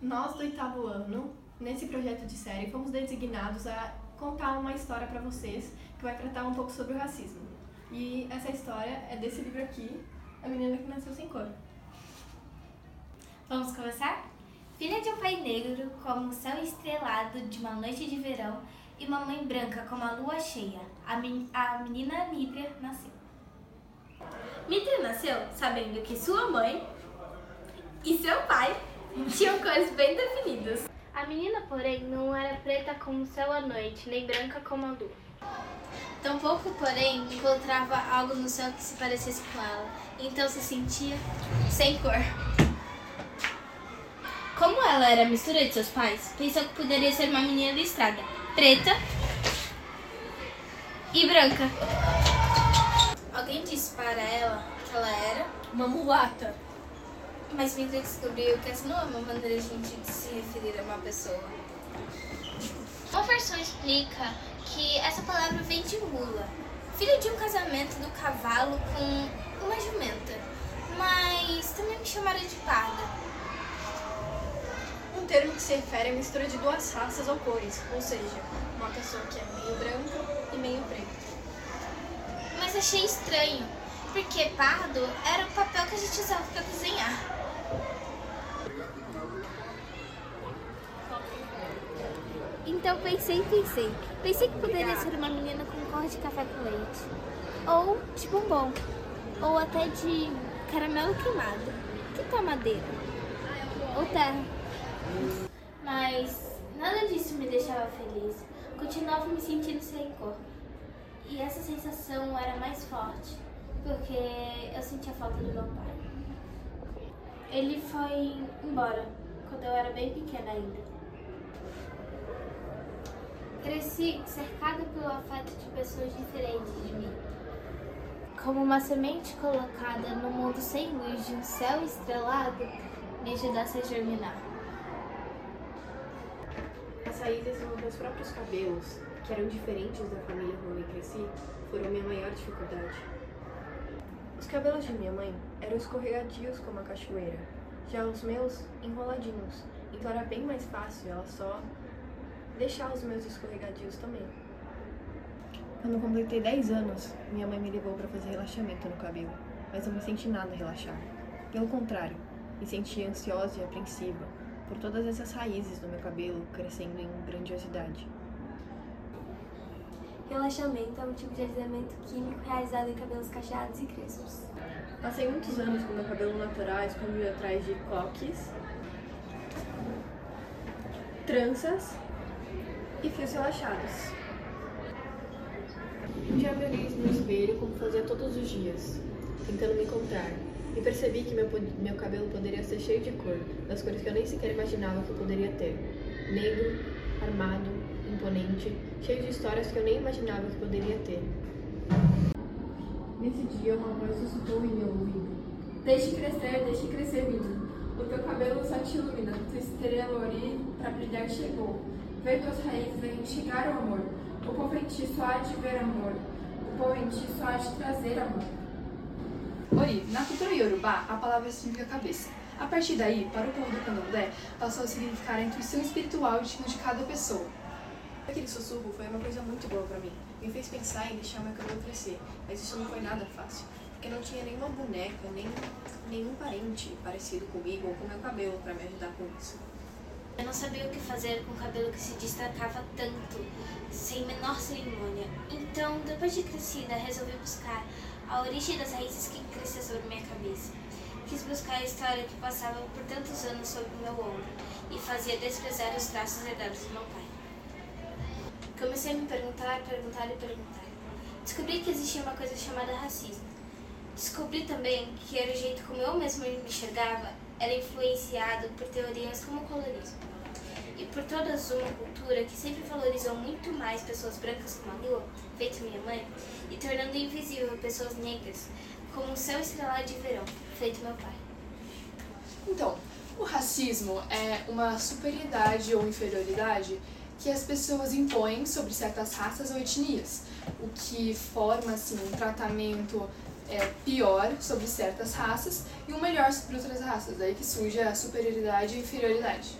Nós do oitavo ano, nesse projeto de série, fomos designados a contar uma história para vocês que vai tratar um pouco sobre o racismo. E essa história é desse livro aqui, A Menina que Nasceu Sem Cor. Vamos começar? Filha de um pai negro, como o céu estrelado de uma noite de verão, e uma mãe branca como a lua cheia, a, men a menina Nítria nasceu. Nítria nasceu sabendo que sua mãe e seu pai tinham cores bem definidas. A menina, porém, não era preta como o céu à noite, nem branca como a lua. Tampouco, porém, encontrava algo no céu que se parecesse com ela, então se sentia sem cor. Como ela era a mistura de seus pais, pensou que poderia ser uma menina listrada, preta e branca. Alguém disse para ela que ela era Uma mulata. Mas Mitra descobriu que essa não é uma maneira de se referir a uma pessoa. Uma versão explica que essa palavra vem de mula, filha de um casamento do cavalo com uma jumenta, mas também me chamaram de parda. Um termo que se refere à mistura de duas raças ou cores, ou seja, uma pessoa que é meio branca e meio preta. Mas achei estranho, porque pardo era o papel que a gente usava para cozinhar. Então pensei, pensei. Pensei que poderia ser uma menina com cor de café com leite. Ou de bombom. Ou até de caramelo queimado. Que tal madeira? Ou terra. Mas nada disso me deixava feliz. Continuava me sentindo sem cor. E essa sensação era mais forte, porque eu sentia falta do meu pai. Ele foi embora quando eu era bem pequena ainda. Cresci cercada pelo afeto de pessoas diferentes de mim. Como uma semente colocada no mundo sem luz de um céu estrelado, me ajudasse a germinar. As raízes dos meus próprios cabelos, que eram diferentes da família com que cresci, foram minha maior dificuldade. Os cabelos de minha mãe eram escorregadios como a cachoeira, já os meus enroladinhos, então era bem mais fácil ela só deixar os meus escorregadios também. Quando eu completei 10 anos, minha mãe me levou para fazer relaxamento no cabelo, mas não me senti nada relaxar. Pelo contrário, me senti ansiosa e apreensiva por todas essas raízes do meu cabelo crescendo em grandiosidade. Relaxamento é um tipo de alisamento químico realizado em cabelos cacheados e crespos. Passei muitos anos com meu cabelo natural escondido atrás de coques, tranças e fios relaxados. Um dia me olhei no espelho como fazia todos os dias, tentando me encontrar, e percebi que meu, meu cabelo poderia ser cheio de cor, das cores que eu nem sequer imaginava que poderia ter. Negro, armado, imponente, cheio de histórias que eu nem imaginava que poderia ter. Nesse dia, uma voz sussurrou em meu ouvido. Deixe crescer, deixe crescer, menino. O teu cabelo só te ilumina, tua estrela ori pra brilhar chegou. Ver tuas raízes vem chegar o amor. O povo em ti só há de ver amor. O povo em ti só há de trazer amor. Ori, na cultura iorubá, a palavra significa cabeça. A partir daí, para o povo do candomblé, passou a significar a intuição espiritual de de cada pessoa. Aquele sussurro foi uma coisa muito boa pra mim. Me fez pensar em deixar meu cabelo crescer, mas isso não foi nada fácil, porque não tinha nenhuma boneca, nem nenhum parente parecido comigo ou com meu cabelo pra me ajudar com isso. Eu não sabia o que fazer com o cabelo que se destacava tanto, sem menor cerimônia. Então, depois de crescida, resolvi buscar a origem das raízes que cresciam sobre minha cabeça. Quis buscar a história que passava por tantos anos sobre meu ombro e fazia desprezar os traços herdados do meu pai. Comecei a me perguntar, perguntar e perguntar. Descobri que existia uma coisa chamada racismo. Descobri também que era o jeito como eu mesmo me enxergava era influenciado por teorias como o colorismo e por toda uma cultura que sempre valorizou muito mais pessoas brancas como a lua, feito minha mãe, e tornando invisível pessoas negras, como o céu estrelado de verão, feito meu pai. Então, o racismo é uma superioridade ou inferioridade que as pessoas impõem sobre certas raças ou etnias, o que forma assim um tratamento é, pior sobre certas raças e um melhor sobre outras raças, daí que surge a superioridade e inferioridade.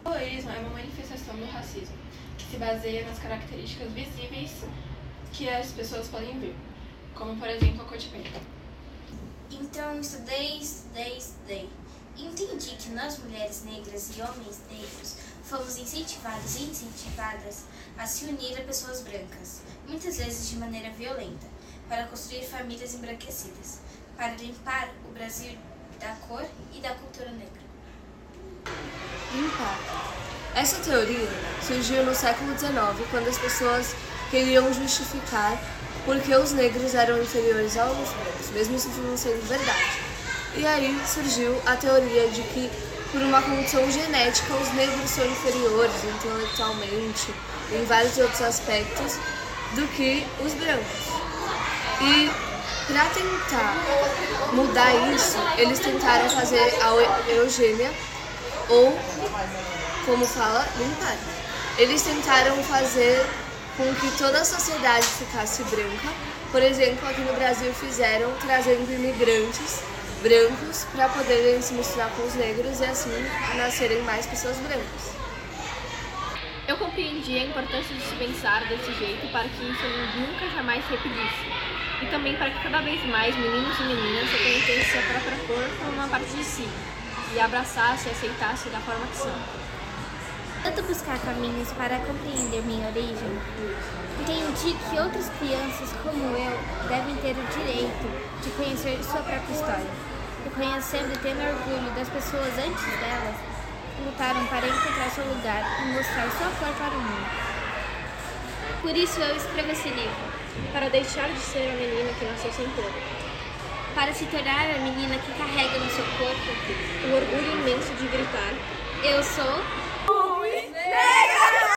O colorismo é uma manifestação do racismo, que se baseia nas características visíveis que as pessoas podem ver, como por exemplo a cor de pele. Então estudei, estudei, estudei. Entendi que nós, mulheres negras e homens negros, fomos incentivados e incentivadas a se unir a pessoas brancas, muitas vezes de maneira violenta, para construir famílias embranquecidas, para limpar o Brasil da cor e da cultura negra. Limpar. Essa teoria surgiu no século XIX, quando as pessoas queriam justificar porque os negros eram inferiores aos brancos, mesmo isso não sendo verdade. E aí surgiu a teoria de que, por uma condição genética, os negros são inferiores intelectualmente, em vários outros aspectos, do que os brancos. E para tentar mudar isso, eles tentaram fazer a eugênia, ou, como fala, limpar. Eles tentaram fazer com que toda a sociedade ficasse branca. Por exemplo, aqui no Brasil fizeram trazendo imigrantes brancos para poderem se misturar com os negros e assim nascerem mais pessoas brancas. Eu compreendi a importância de se pensar desse jeito para que isso nunca jamais se repetisse. E também para que cada vez mais meninos e meninas reconhecessem a própria cor como uma parte de si e abraçassem e aceitassem da forma que são. Tanto buscar caminhos para compreender minha origem, entendi que outras crianças como eu devem ter o direito de conhecer sua própria história, reconhecendo e tendo orgulho das pessoas antes delas lutaram para encontrar seu lugar e mostrar sua cor para o mundo. Por isso eu escrevo esse livro, Para deixar de ser a menina que nasceu sem cor. para se tornar a menina que carrega no seu corpo O orgulho imenso de gritar Eu sou